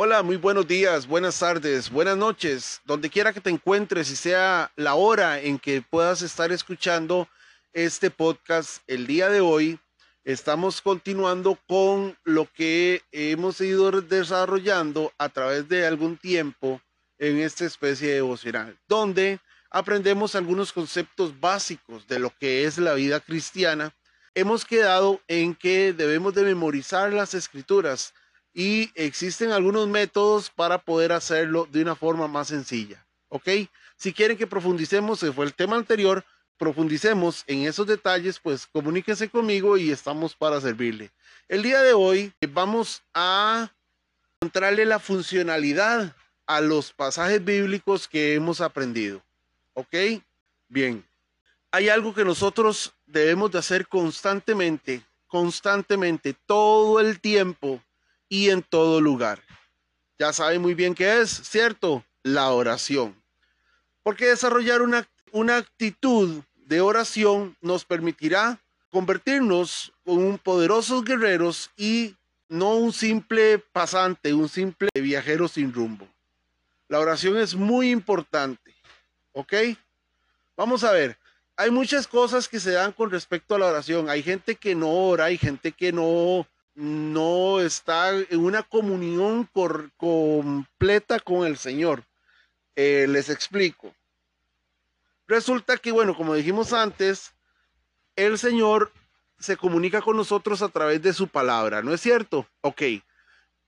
Hola, muy buenos días, buenas tardes, buenas noches, donde quiera que te encuentres y sea la hora en que puedas estar escuchando este podcast el día de hoy. Estamos continuando con lo que hemos ido desarrollando a través de algún tiempo en esta especie de devocional, donde aprendemos algunos conceptos básicos de lo que es la vida cristiana. Hemos quedado en que debemos de memorizar las escrituras y existen algunos métodos para poder hacerlo de una forma más sencilla. ¿Ok? Si quieren que profundicemos, se fue el tema anterior, profundicemos en esos detalles, pues comuníquense conmigo y estamos para servirle. El día de hoy vamos a encontrarle la funcionalidad a los pasajes bíblicos que hemos aprendido. ¿Ok? Bien. Hay algo que nosotros debemos de hacer constantemente, constantemente, todo el tiempo y en todo lugar. Ya sabe muy bien qué es, ¿cierto? La oración. Porque desarrollar una, una actitud de oración nos permitirá convertirnos en poderosos guerreros y no un simple pasante, un simple viajero sin rumbo. La oración es muy importante, ¿ok? Vamos a ver, hay muchas cosas que se dan con respecto a la oración. Hay gente que no ora, hay gente que no no está en una comunión completa con el Señor. Eh, les explico. Resulta que, bueno, como dijimos antes, el Señor se comunica con nosotros a través de su palabra, ¿no es cierto? Ok.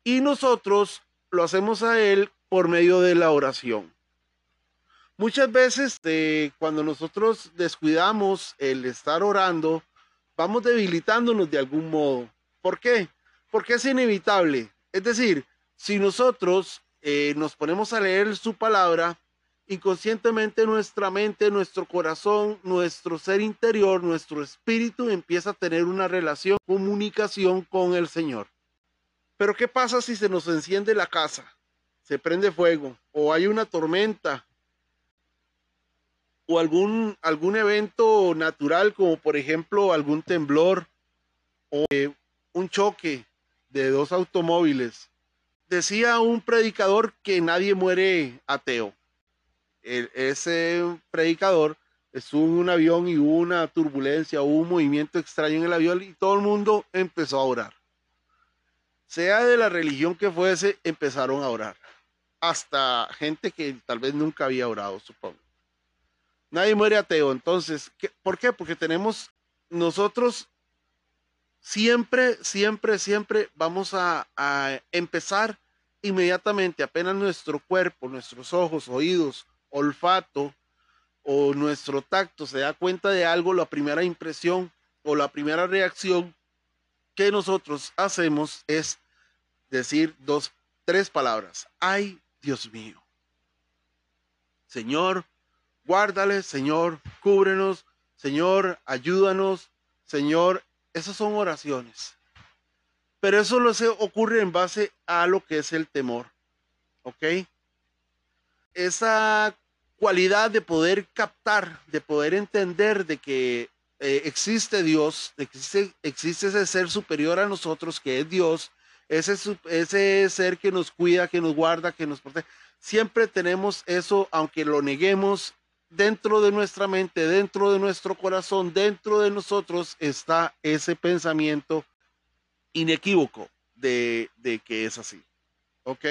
Y nosotros lo hacemos a Él por medio de la oración. Muchas veces eh, cuando nosotros descuidamos el estar orando, vamos debilitándonos de algún modo. ¿Por qué? Porque es inevitable. Es decir, si nosotros eh, nos ponemos a leer su palabra, inconscientemente nuestra mente, nuestro corazón, nuestro ser interior, nuestro espíritu empieza a tener una relación, comunicación con el Señor. Pero ¿qué pasa si se nos enciende la casa? Se prende fuego o hay una tormenta o algún, algún evento natural como por ejemplo algún temblor o eh, un choque de dos automóviles. Decía un predicador que nadie muere ateo. ese predicador estuvo en un avión y hubo una turbulencia, hubo un movimiento extraño en el avión y todo el mundo empezó a orar. Sea de la religión que fuese, empezaron a orar. Hasta gente que tal vez nunca había orado, supongo. Nadie muere ateo. Entonces, ¿por qué? Porque tenemos nosotros siempre, siempre, siempre vamos a, empezar inmediatamente, apenas nuestro cuerpo, nuestros ojos, oídos, olfato o nuestro tacto se da cuenta de algo, la primera impresión o la primera reacción que nosotros hacemos es decir dos, tres palabras. Ay, Dios mío. Señor, guárdale, Señor, cúbrenos, Señor, ayúdanos, Señor, esas son oraciones. Pero eso lo se ocurre en base a lo que es el temor. ¿Ok? Esa cualidad de poder captar, de poder entender de que eh, existe Dios, existe, existe, ese ser superior a nosotros que es Dios, ese, ese ser que nos cuida, que nos guarda, que nos protege. Siempre tenemos eso, aunque lo neguemos, dentro de nuestra mente, dentro de nuestro corazón, dentro de nosotros está ese pensamiento inequívoco de, que es así. ¿Ok?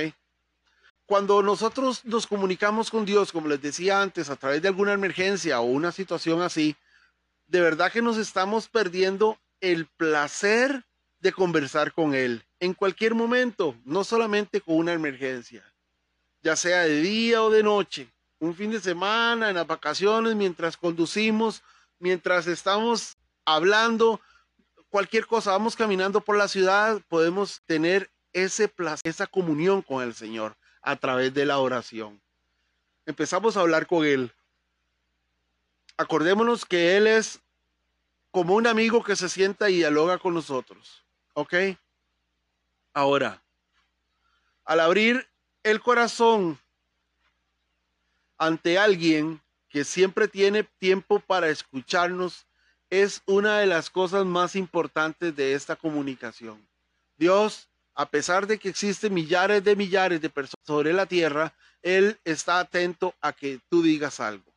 Cuando nosotros nos comunicamos con Dios, como les decía antes, a través de alguna emergencia o una situación así, de verdad que nos estamos perdiendo el placer de conversar con Él en cualquier momento, no solamente con una emergencia, ya sea de día o de noche un fin de semana, en las vacaciones, mientras conducimos, mientras estamos hablando, cualquier cosa, vamos caminando por la ciudad, podemos tener ese placer, esa comunión con el Señor a través de la oración. Empezamos a hablar con Él. Acordémonos que Él es como un amigo que se sienta y dialoga con nosotros. ¿Ok? Ahora, al abrir el corazón ante alguien que siempre tiene tiempo para escucharnos es una de las cosas más importantes de esta comunicación. Dios A pesar de que existen millares de millares de personas sobre la tierra, Él está atento a que tú digas algo.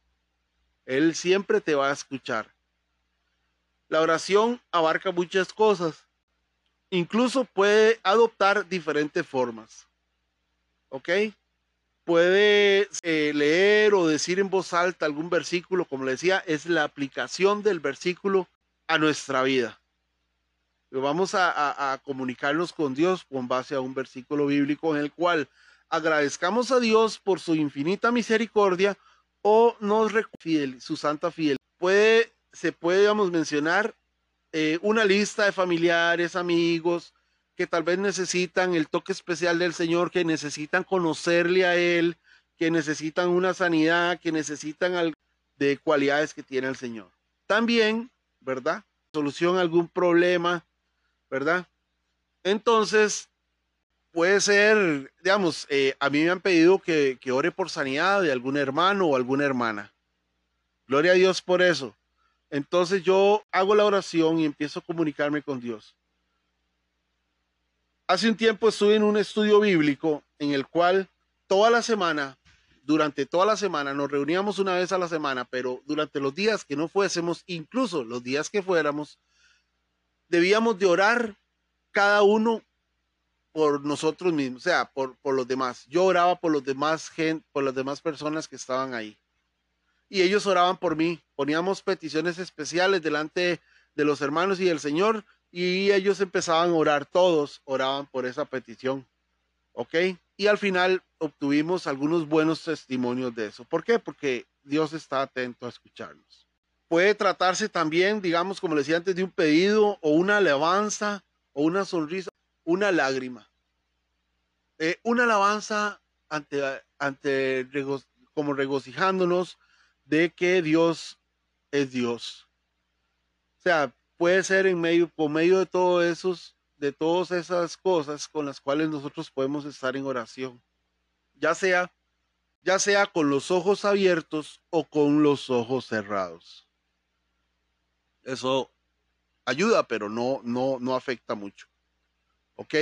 Él siempre te va a escuchar. La oración abarca muchas cosas. Incluso puede adoptar diferentes formas. ¿Ok? Puede eh, leer o decir en voz alta algún versículo, como le decía, es la aplicación del versículo a nuestra vida. Vamos a, comunicarnos con Dios con base a un versículo bíblico en el cual agradezcamos a Dios por su infinita misericordia o nos fiel, su santa fiel. Puede, se puede, mencionar eh, una lista de familiares, amigos, que tal vez necesitan el toque especial del Señor, que necesitan conocerle a Él, que necesitan una sanidad, que necesitan algo de cualidades que tiene el Señor. También, ¿verdad? Solución a algún problema, ¿verdad? Entonces, puede ser, digamos, eh, a mí me han pedido que, que ore por sanidad de algún hermano o alguna hermana. Gloria a Dios por eso. Entonces yo hago la oración y empiezo a comunicarme con Dios. Hace un tiempo estuve en un estudio bíblico en el cual toda la semana, durante toda la semana, nos reuníamos una vez a la semana, pero durante los días que no fuésemos, incluso los días que fuéramos, debíamos de orar cada uno por nosotros mismos, o sea, por, por los demás. Yo oraba por los demás gente, por las demás personas que estaban ahí. Y ellos oraban por mí. Poníamos peticiones especiales delante de los hermanos y del Señor y ellos empezaban a orar, todos oraban por esa petición. ¿Ok? Y al final obtuvimos algunos buenos testimonios de eso. ¿Por qué? Porque Dios está atento a escucharnos. Puede tratarse también, digamos, como le decía antes, de un pedido o una alabanza o una sonrisa, una lágrima. Eh, una alabanza ante, ante como regocijándonos de que Dios es Dios. O sea, puede ser en medio, por medio de todos esos, de todas esas cosas con las cuales nosotros podemos estar en oración. Ya sea, ya sea con los ojos abiertos o con los ojos cerrados. Eso ayuda, pero no, no, no afecta mucho. ¿Ok?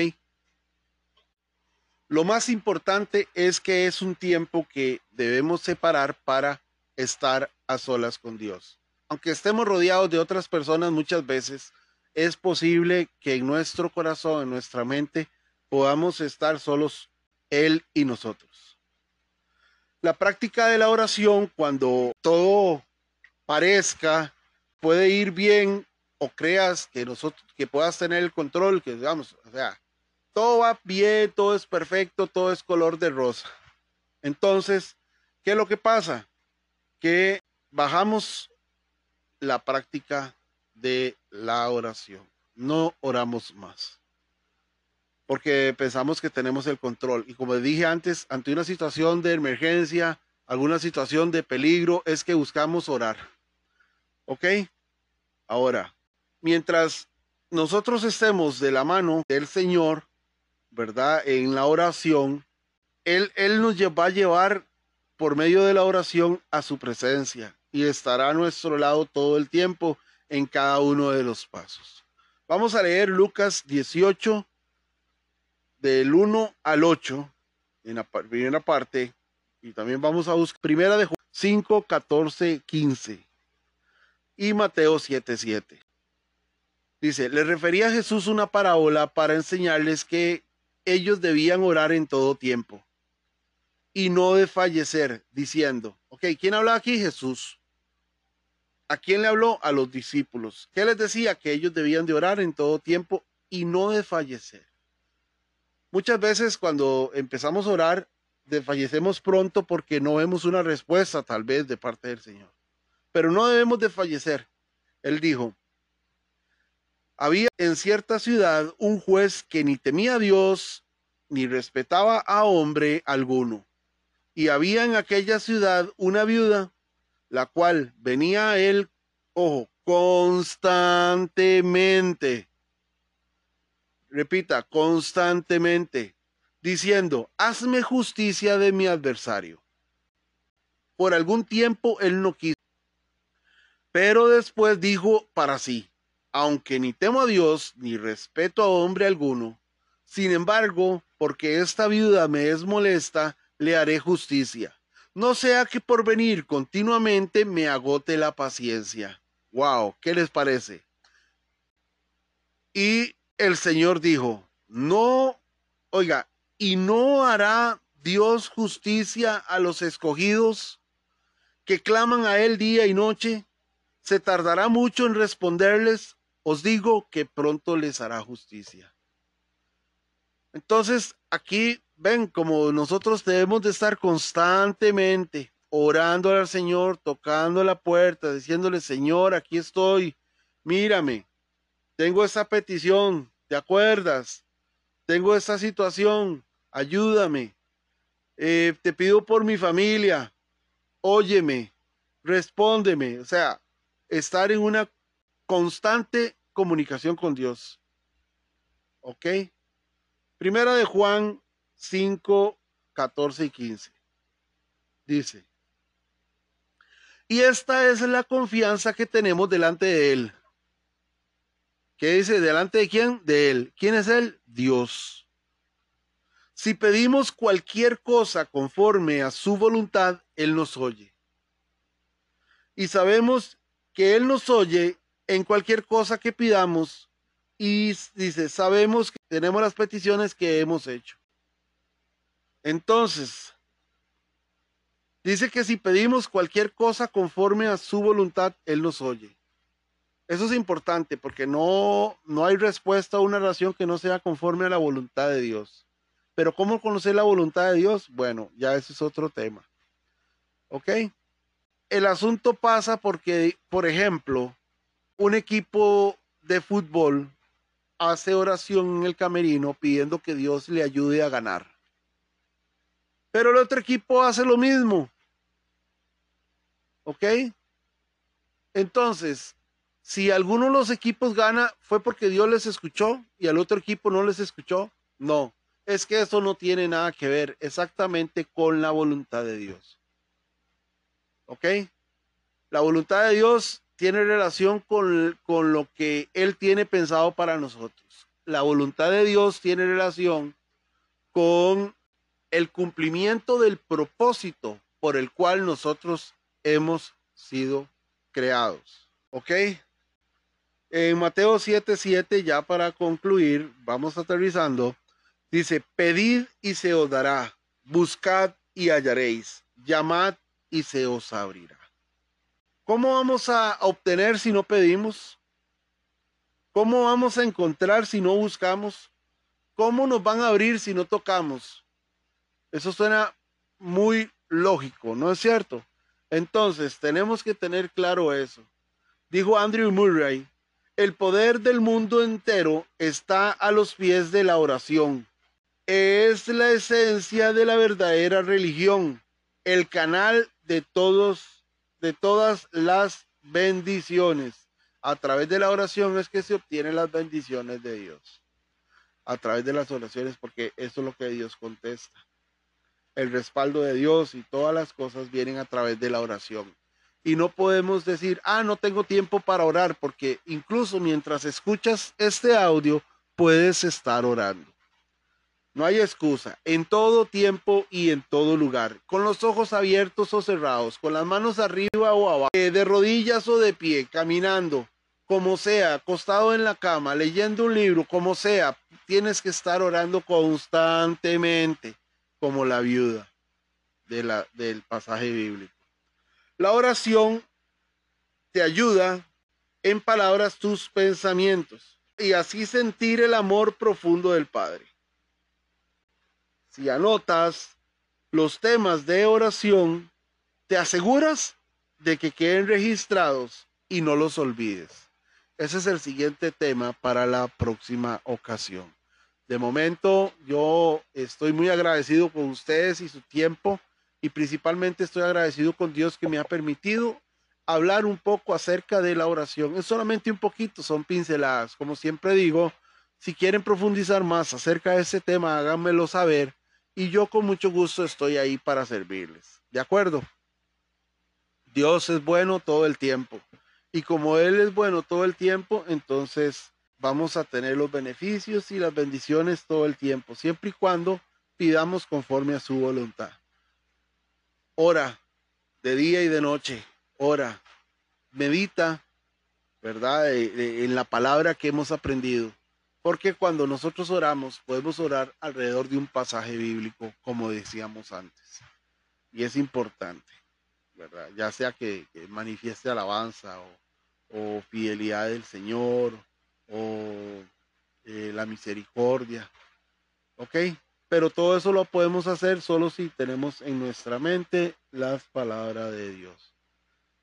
Lo más importante es que es un tiempo que debemos separar para estar a solas con Dios aunque estemos rodeados de otras personas muchas veces, es posible que en nuestro corazón, en nuestra mente, podamos estar solos Él y nosotros. La práctica de la oración, cuando todo parezca, puede ir bien o creas que nosotros, que puedas tener el control, que digamos, o sea, todo va bien, todo es perfecto, todo es color de rosa. Entonces, ¿qué es lo que pasa? Que bajamos la práctica de la oración. No oramos más. Porque pensamos que tenemos el control. Y como dije antes, ante una situación de emergencia, alguna situación de peligro, es que buscamos orar. ¿Ok? Ahora, mientras nosotros estemos de la mano del Señor, ¿verdad? En la oración, Él, Él nos va a llevar por medio de la oración a su presencia y estará a nuestro lado todo el tiempo en cada uno de los pasos. Vamos a leer Lucas 18, del 1 al 8, en la primera parte, y también vamos a buscar primera de Juan 5, 14, 15 y Mateo 7, 7. Dice, le refería a Jesús una parábola para enseñarles que ellos debían orar en todo tiempo y no desfallecer, diciendo, ok, ¿quién habla aquí? Jesús. ¿A quién le habló? A los discípulos. ¿Qué les decía? Que ellos debían de orar en todo tiempo y no desfallecer. Muchas veces cuando empezamos a orar, desfallecemos pronto porque no vemos una respuesta tal vez de parte del Señor. Pero no debemos desfallecer. Él dijo, había en cierta ciudad un juez que ni temía a Dios ni respetaba a hombre alguno. Y había en aquella ciudad una viuda la cual venía él, ojo, constantemente. Repita, constantemente, diciendo, hazme justicia de mi adversario. Por algún tiempo él no quiso, pero después dijo para sí, aunque ni temo a Dios ni respeto a hombre alguno, Sin embargo, porque esta viuda me es molesta, le haré justicia. No sea que por venir continuamente me agote la paciencia. Wow, ¿qué les parece? Y el Señor dijo, no, oiga, ¿y no hará Dios justicia a los escogidos que claman a Él día y noche? ¿Se tardará mucho en responderles? Os digo que pronto les hará justicia. Entonces, aquí ven como nosotros debemos de estar constantemente orando al Señor, tocando la puerta, diciéndole, Señor, aquí estoy, mírame, tengo esa petición, ¿te acuerdas? Tengo esa situación, ayúdame. Eh, te pido por mi familia, óyeme, respóndeme. O sea, estar en una constante comunicación con Dios. ¿Ok? Primera de Juan 5, 14 y 15. Dice, y esta es la confianza que tenemos delante de Él ¿Qué dice? ¿Delante de quién? De Él. ¿Quién es Él? Dios. Si pedimos cualquier cosa conforme a su voluntad, Él nos oye. Y sabemos que Él nos oye en cualquier cosa que pidamos. Y dice, sabemos que tenemos las peticiones que hemos hecho. Entonces, dice que si pedimos cualquier cosa conforme a su voluntad, Él nos oye. Eso es importante porque no, no hay respuesta a una oración que no sea conforme a la voluntad de Dios. Pero ¿cómo conocer la voluntad de Dios? Bueno, ya ese es otro tema. ¿Ok? El asunto pasa porque, por ejemplo, un equipo de fútbol hace oración en el camerino pidiendo que Dios le ayude a ganar. Pero el otro equipo hace lo mismo. ¿Ok? Entonces, si alguno de los equipos gana, fue porque Dios les escuchó y al otro equipo no les escuchó. No, es que eso no tiene nada que ver exactamente con la voluntad de Dios. ¿Ok? La voluntad de Dios tiene relación con, con lo que Él tiene pensado para nosotros. La voluntad de Dios tiene relación con el cumplimiento del propósito por el cual nosotros hemos sido creados. ¿Ok? En Mateo 7:7, 7, ya para concluir, vamos aterrizando, dice, pedid y se os dará, buscad y hallaréis, llamad y se os abrirá. ¿Cómo vamos a obtener si no pedimos? ¿Cómo vamos a encontrar si no buscamos? ¿Cómo nos van a abrir si no tocamos? Eso suena muy lógico, ¿no es cierto? Entonces, tenemos que tener claro eso. Dijo Andrew Murray, el poder del mundo entero está a los pies de la oración. Es la esencia de la verdadera religión, el canal de todos, de todas las bendiciones. A través de la oración es que se obtienen las bendiciones de Dios. A través de las oraciones, porque eso es lo que Dios contesta. El respaldo de Dios y todas las cosas vienen a través de la oración. Y no podemos decir, ah, no tengo tiempo para orar, porque incluso mientras escuchas este audio, puedes estar orando. No hay excusa, en todo tiempo y en todo lugar, con los ojos abiertos o cerrados, con las manos arriba o abajo, eh, de rodillas o de pie, caminando, como sea, acostado en la cama, leyendo un libro, como sea, tienes que estar orando constantemente, como la viuda de la, del pasaje bíblico. La oración te ayuda en palabras tus pensamientos y así sentir el amor profundo del Padre. Si anotas los temas de oración, te aseguras de que queden registrados y no los olvides. Ese es el siguiente tema para la próxima ocasión. De momento, yo estoy muy agradecido con ustedes y su tiempo y principalmente estoy agradecido con Dios que me ha permitido hablar un poco acerca de la oración. Es solamente un poquito, son pinceladas. Como siempre digo, si quieren profundizar más acerca de ese tema, háganmelo saber y yo con mucho gusto estoy ahí para servirles. ¿De acuerdo? Dios es bueno todo el tiempo. Y como Él es bueno todo el tiempo, entonces vamos a tener los beneficios y las bendiciones todo el tiempo, siempre y cuando pidamos conforme a su voluntad. Ora de día y de noche, ora, medita, ¿verdad? En la palabra que hemos aprendido. Porque cuando nosotros oramos, podemos orar alrededor de un pasaje bíblico, como decíamos antes. Y es importante, ¿verdad? Ya sea que, manifieste alabanza o, fidelidad del Señor o eh, la misericordia. ¿Ok? Pero todo eso lo podemos hacer solo si tenemos en nuestra mente las palabras de Dios.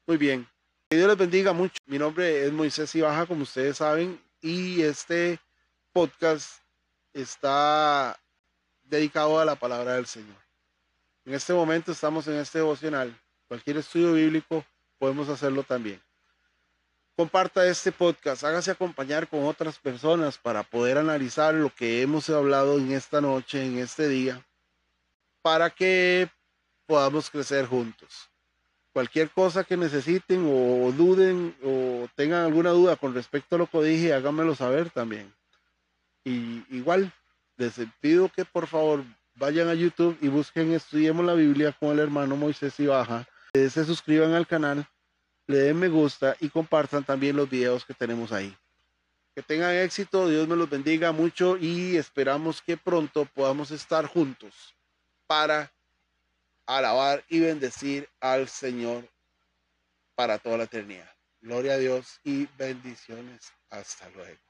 Muy bien. Que Dios les bendiga mucho. Mi nombre es Moisés Ibaja, como ustedes saben, y este podcast está dedicado a la palabra del Señor. En este momento estamos en este devocional. Cualquier estudio bíblico podemos hacerlo también. Comparta este podcast, hágase acompañar con otras personas para poder analizar lo que hemos hablado en esta noche, en este día, para que podamos crecer juntos. Cualquier cosa que necesiten o duden o tengan alguna duda con respecto a lo que dije, háganmelo saber también. Y igual, les pido que por favor vayan a YouTube y busquen Estudiemos la Biblia con el hermano Moisés Ibaja. Se suscriban al canal, le den me gusta y compartan también los videos que tenemos ahí. Que tengan éxito, Dios me los bendiga mucho y esperamos que pronto podamos estar juntos para alabar y bendecir al Señor para toda la eternidad. Gloria a Dios y bendiciones. Hasta luego.